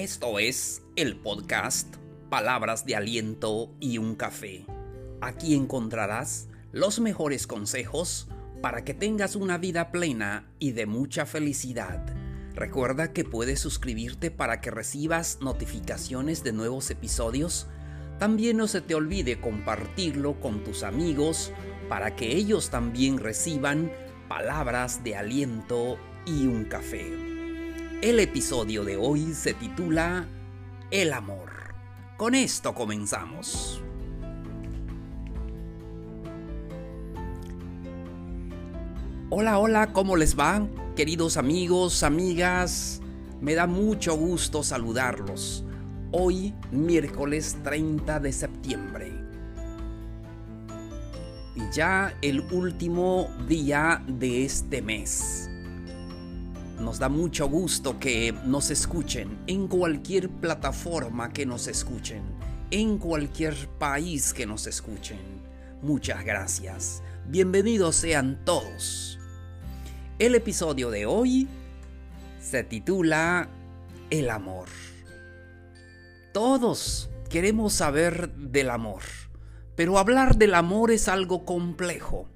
Esto es el podcast Palabras de Aliento y un Café. Aquí encontrarás los mejores consejos para que tengas una vida plena y de mucha felicidad. Recuerda que puedes suscribirte para que recibas notificaciones de nuevos episodios. También no se te olvide compartirlo con tus amigos para que ellos también reciban palabras de aliento y un café. El episodio de hoy se titula El amor. Con esto comenzamos. Hola, hola, ¿cómo les va? Queridos amigos, amigas, me da mucho gusto saludarlos. Hoy, miércoles 30 de septiembre. Y ya el último día de este mes. Nos da mucho gusto que nos escuchen en cualquier plataforma que nos escuchen, en cualquier país que nos escuchen. Muchas gracias. Bienvenidos sean todos. El episodio de hoy se titula El amor. Todos queremos saber del amor, pero hablar del amor es algo complejo.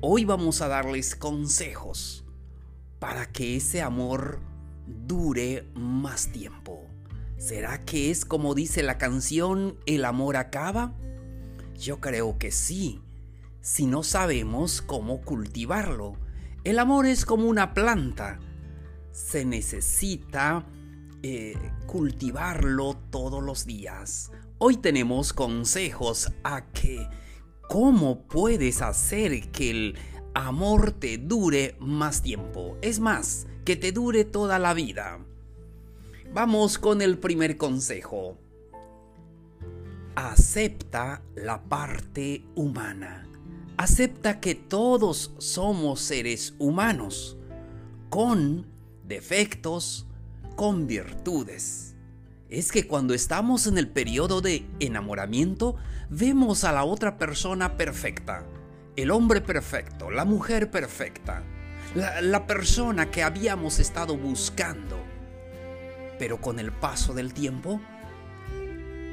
Hoy vamos a darles consejos para que ese amor dure más tiempo? ¿Será que es como dice la canción, el amor acaba? Yo creo que sí, si no sabemos cómo cultivarlo. El amor es como una planta. Se necesita eh, cultivarlo todos los días. Hoy tenemos consejos a que cómo puedes hacer que el amor te dure más tiempo. Es más, que te dure toda la vida. Vamos con el primer consejo. Acepta la parte humana. Acepta que todos somos seres humanos, con defectos, con virtudes. Es que cuando estamos en el periodo de enamoramiento, vemos a la otra persona perfecta el hombre perfecto, la mujer perfecta, la, persona que habíamos estado buscando. Pero con el paso del tiempo,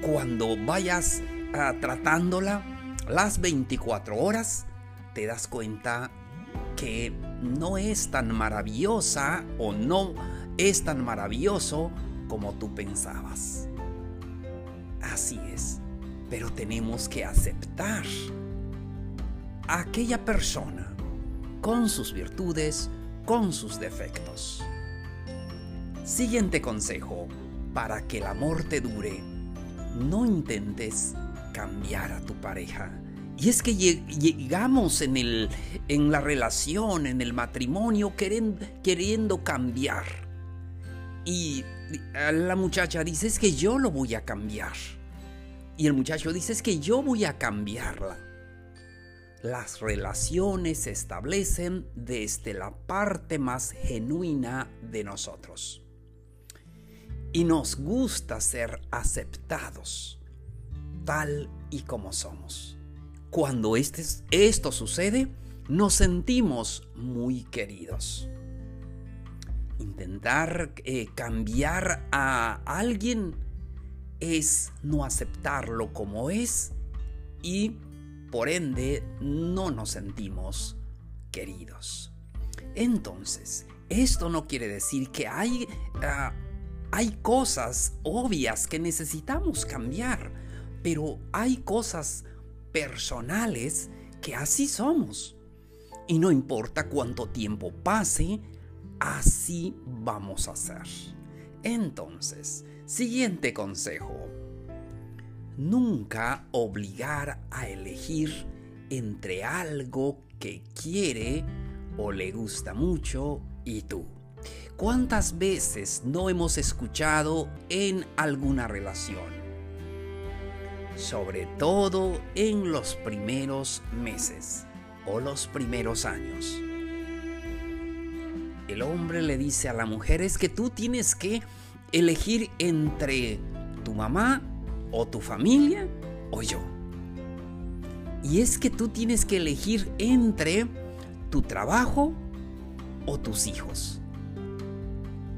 cuando vayas ah, tratándola las 24 horas, te das cuenta que no es tan maravillosa o no es tan maravilloso como tú pensabas. Así es, pero tenemos que aceptar aquella persona, con sus virtudes, con sus defectos. Siguiente consejo, para que el amor te dure, no intentes cambiar a tu pareja. Y es que llegamos en, el, en la relación, en el matrimonio, queriendo, queriendo cambiar. Y la muchacha dice, es que yo lo voy a cambiar. Y el muchacho dice, es que yo voy a cambiarla. Las relaciones se establecen desde la parte más genuina de nosotros. Y nos gusta ser aceptados tal y como somos. Cuando este, esto sucede, nos sentimos muy queridos. Intentar eh, cambiar a alguien es no aceptarlo como es y por ende no nos sentimos queridos. Entonces, esto no quiere decir que hay, ah, hay cosas obvias que necesitamos cambiar, pero hay cosas personales que así somos. Y no importa cuánto tiempo pase, así vamos a ser. Entonces, siguiente consejo nunca obligar a elegir entre algo que quiere o le gusta mucho y tú. ¿Cuántas veces no hemos escuchado en alguna relación? Sobre todo en los primeros meses o los primeros años. El hombre le dice a la mujer es que tú tienes que elegir entre tu mamá o tu familia o yo. Y es que tú tienes que elegir entre tu trabajo o tus hijos.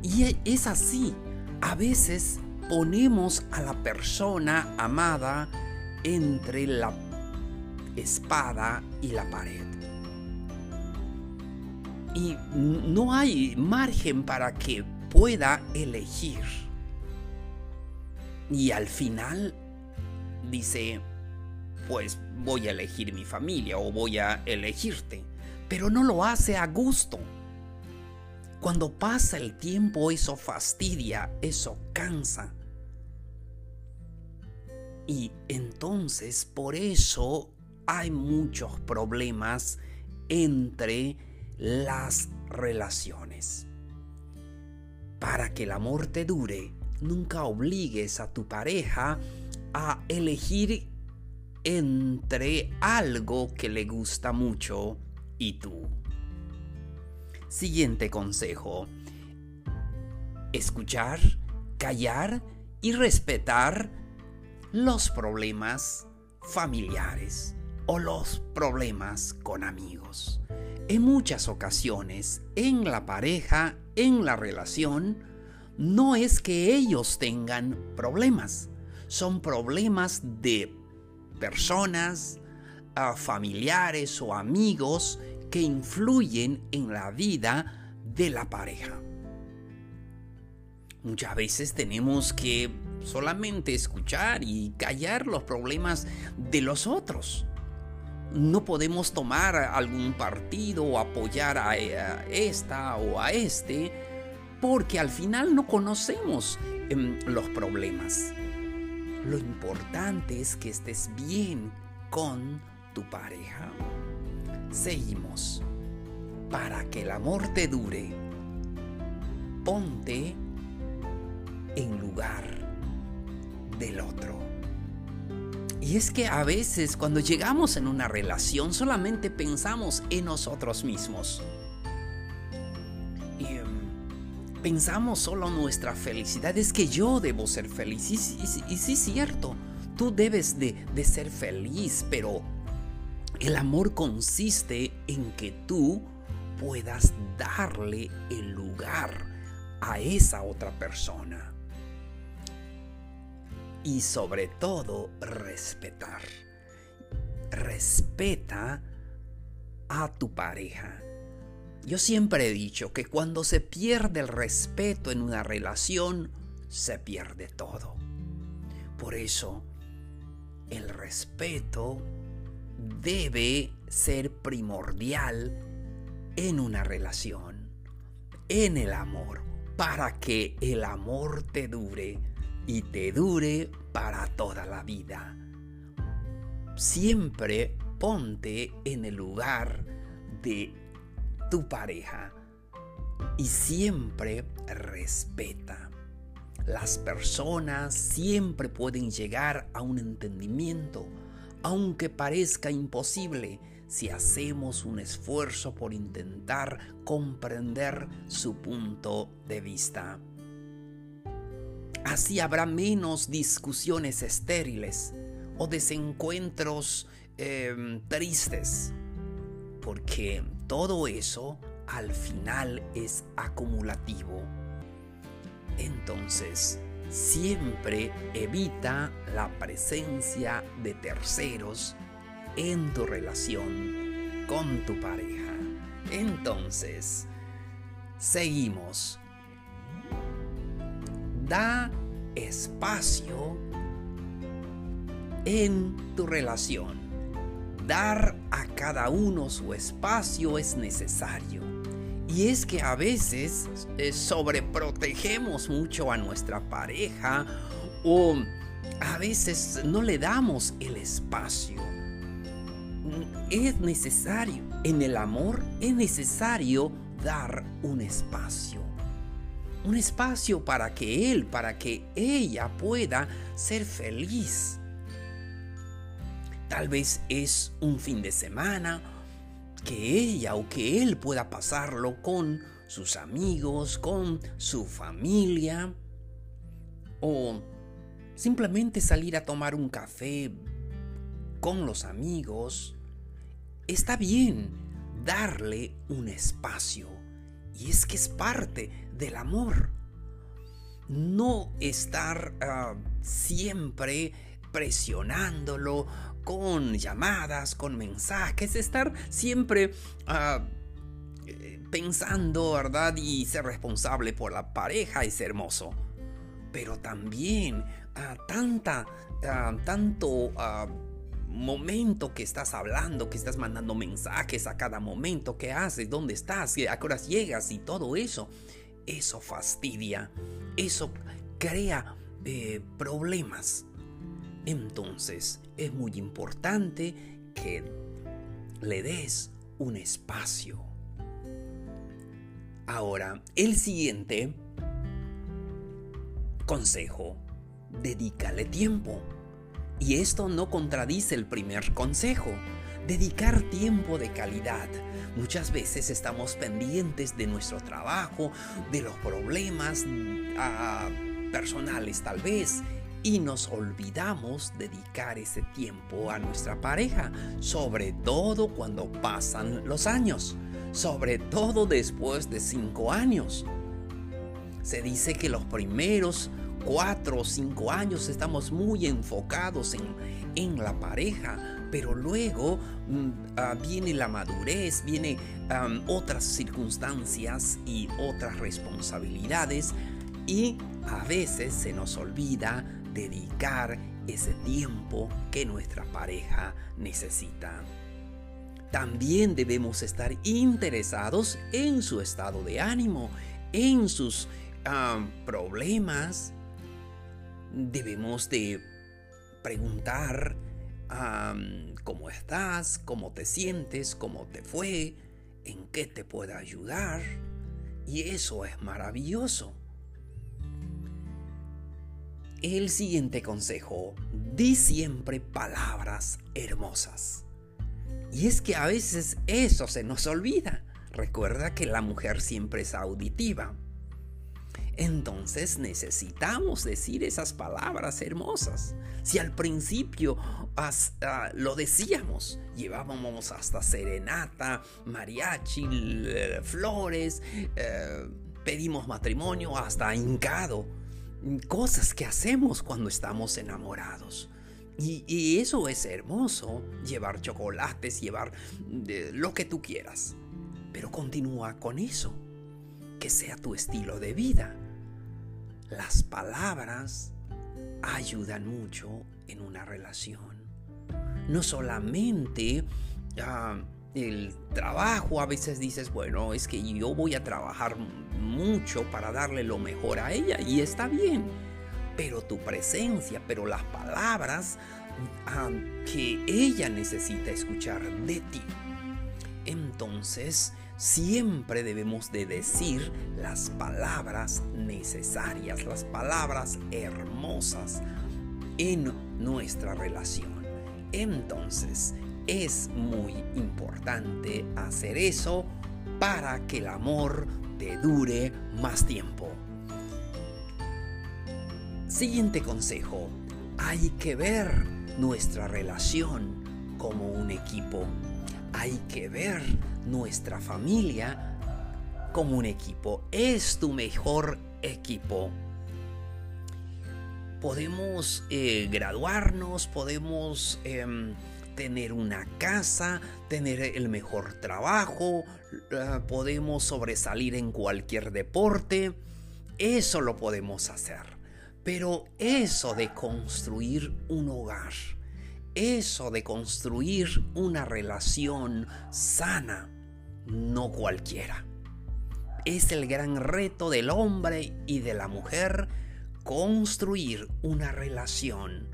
Y e, es así. A veces ponemos a la persona amada entre la espada y la pared. Y no hay margen para que pueda elegir. Y al final dice, pues voy a elegir mi familia o voy a elegirte. Pero no lo hace a gusto. Cuando pasa el tiempo eso fastidia, eso cansa. Y entonces por eso hay muchos problemas entre las relaciones. Para que el amor te dure, nunca obligues a tu pareja a elegir entre algo que le gusta mucho y tú. Siguiente consejo. Escuchar, callar y respetar los problemas familiares o los problemas con amigos. En muchas ocasiones, en la pareja, en la relación, no es que ellos tengan problemas, son problemas de personas, ah, familiares o amigos que influyen en la vida de la pareja. Muchas veces tenemos que solamente escuchar y callar los problemas de los otros. No podemos tomar algún partido o apoyar a esta o a este porque al final no conocemos em, los problemas. Lo importante es que estés bien con tu pareja. Seguimos. Para que el amor te dure, ponte en lugar del otro. Y es que a veces cuando llegamos en una relación solamente pensamos en nosotros mismos. Pensamos solo nuestra felicidad. Es que yo debo ser feliz. Y, sí es cierto, tú debes de, de ser feliz, pero el amor consiste en que tú puedas darle el lugar a esa otra persona. Y sobre todo respetar. Respeta a tu pareja. Yo siempre he dicho que cuando se pierde el respeto en una relación, se pierde todo. Por eso, el respeto debe ser primordial en una relación, en el amor, para que el amor te dure y te dure para toda la vida. Siempre ponte en el lugar de tu pareja y siempre respeta. Las personas siempre pueden llegar a un entendimiento aunque parezca imposible si hacemos un esfuerzo por intentar comprender su punto de vista. Así habrá menos discusiones estériles o desencuentros em, tristes, porque todo eso al final es acumulativo. Entonces, siempre evita la presencia de terceros en tu relación con tu pareja. Entonces, seguimos. Da espacio en tu relación. Dar a cada uno su espacio es necesario y es que a veces eh, sobreprotegemos mucho a nuestra pareja o a veces no le damos el espacio. Es necesario, en el amor es necesario dar un espacio. Un espacio para que él, para que ella pueda ser feliz. Tal vez es un fin de semana que ella o que él pueda pasarlo con sus amigos, con su familia, o simplemente salir a tomar un café con los amigos. Está bien darle un espacio, y es que es parte del amor. no estar ah, siempre presionándolo con llamadas, con mensajes, estar siempre ah, eh, pensando, ¿verdad? Y ser responsable por la pareja es hermoso. Pero también a tanta, tanto momento que estás hablando, que estás mandando mensajes a cada momento, qué haces, dónde estás, a qué horas llegas y todo eso, eso fastidia, eso crea eh, problemas. Entonces es muy importante que le des un espacio. Ahora, el siguiente consejo, dedícale tiempo. Y esto no contradice el primer consejo, dedicar tiempo de calidad. Muchas veces estamos pendientes de nuestro trabajo, de los problemas ah, personales tal vez, y nos olvidamos dedicar ese tiempo a nuestra pareja, sobre todo cuando pasan los años, sobre todo después de cinco años. Se dice que los primeros cuatro o cinco años estamos muy enfocados en, la pareja, pero luego mm, ah, viene la madurez, viene otras circunstancias y otras responsabilidades y a veces se nos olvida dedicar ese tiempo que nuestra pareja necesita. También debemos estar interesados en su estado de ánimo, en sus problemas, debemos de preguntar cómo estás, cómo te sientes, cómo te fue, en qué te puedo ayudar. Y eso es maravilloso. El siguiente consejo, di siempre palabras hermosas. Y es que a veces eso se nos olvida. Recuerda que la mujer siempre es auditiva. Entonces necesitamos decir esas palabras hermosas. Si al principio ah, lo decíamos, llevábamos hasta serenata, mariachi, flores, eh, pedimos matrimonio, hasta hincado. Cosas que hacemos cuando estamos enamorados. Y, eso es hermoso, llevar chocolates, llevar eh, lo que tú quieras. Pero continúa con eso, que sea tu estilo de vida las palabras ayudan mucho en una relación. No solamente ah, el trabajo, a veces dices, bueno, es que yo voy a trabajar mucho para darle lo mejor a ella y está bien. Pero tu presencia, pero las palabras ah, que ella necesita escuchar de ti. Entonces, siempre debemos de decir las palabras necesarias, las palabras hermosas en nuestra relación. Entonces, es muy importante hacer eso para que el amor te dure más tiempo. Siguiente consejo. Hay que ver nuestra relación como un equipo. Hay que ver nuestra familia como un equipo. Es tu mejor equipo. Podemos eh, graduarnos, podemos em, tener una casa, tener el mejor trabajo, podemos sobresalir en cualquier deporte. Eso lo podemos hacer. Pero eso de construir un hogar, eso de construir una relación sana, no cualquiera. Es el gran reto del hombre y de la mujer construir una relación,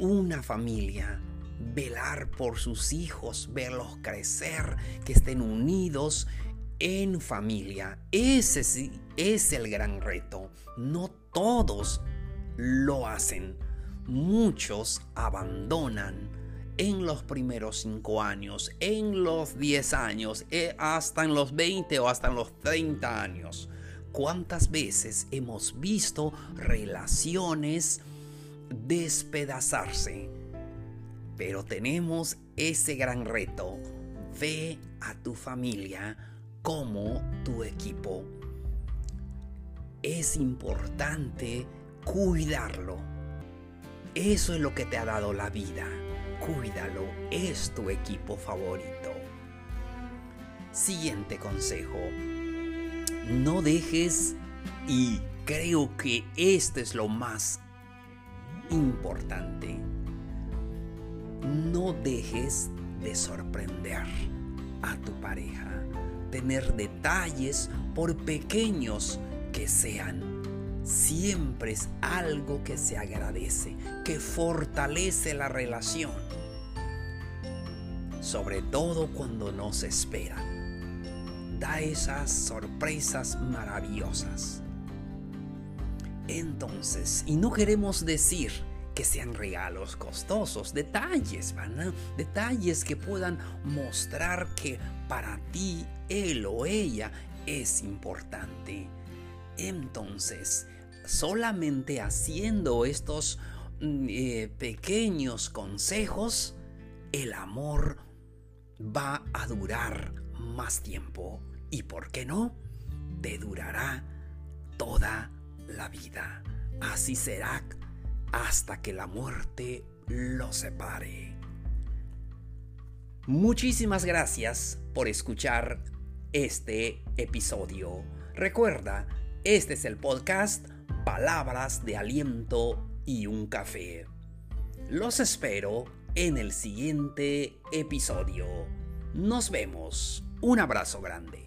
una familia, velar por sus hijos, verlos crecer, que estén unidos en familia. Ese sí es el gran reto. No todos lo hacen muchos abandonan en los primeros cinco años, en los 10 años, eh, hasta en los 20 o hasta en los 30 años. ¿Cuántas veces hemos visto relaciones despedazarse? Pero tenemos ese gran reto. Ve a tu familia como tu equipo. es importante cuidarlo. Eso es lo que te ha dado la vida. Cuídalo, es tu equipo favorito. Siguiente consejo. No dejes, y creo que este es lo más importante, no dejes de sorprender a tu pareja. Tener detalles, por pequeños que sean, siempre es algo que se agradece, que fortalece la relación. Sobre todo cuando no se espera. Da esas sorpresas maravillosas. Entonces, y no queremos decir que sean regalos costosos, detalles, ¿verdad? Detalles que puedan mostrar que para ti él o ella es importante. Entonces, solamente haciendo estos mm, eh, pequeños consejos, el amor va a durar más tiempo. ¿Y por qué no? Te durará toda la vida. Así será hasta que la muerte lo separe. Muchísimas gracias por escuchar este episodio. Recuerda, este es el podcast Palabras de Aliento y un Café. Los espero en el siguiente episodio. Nos vemos. Un abrazo grande.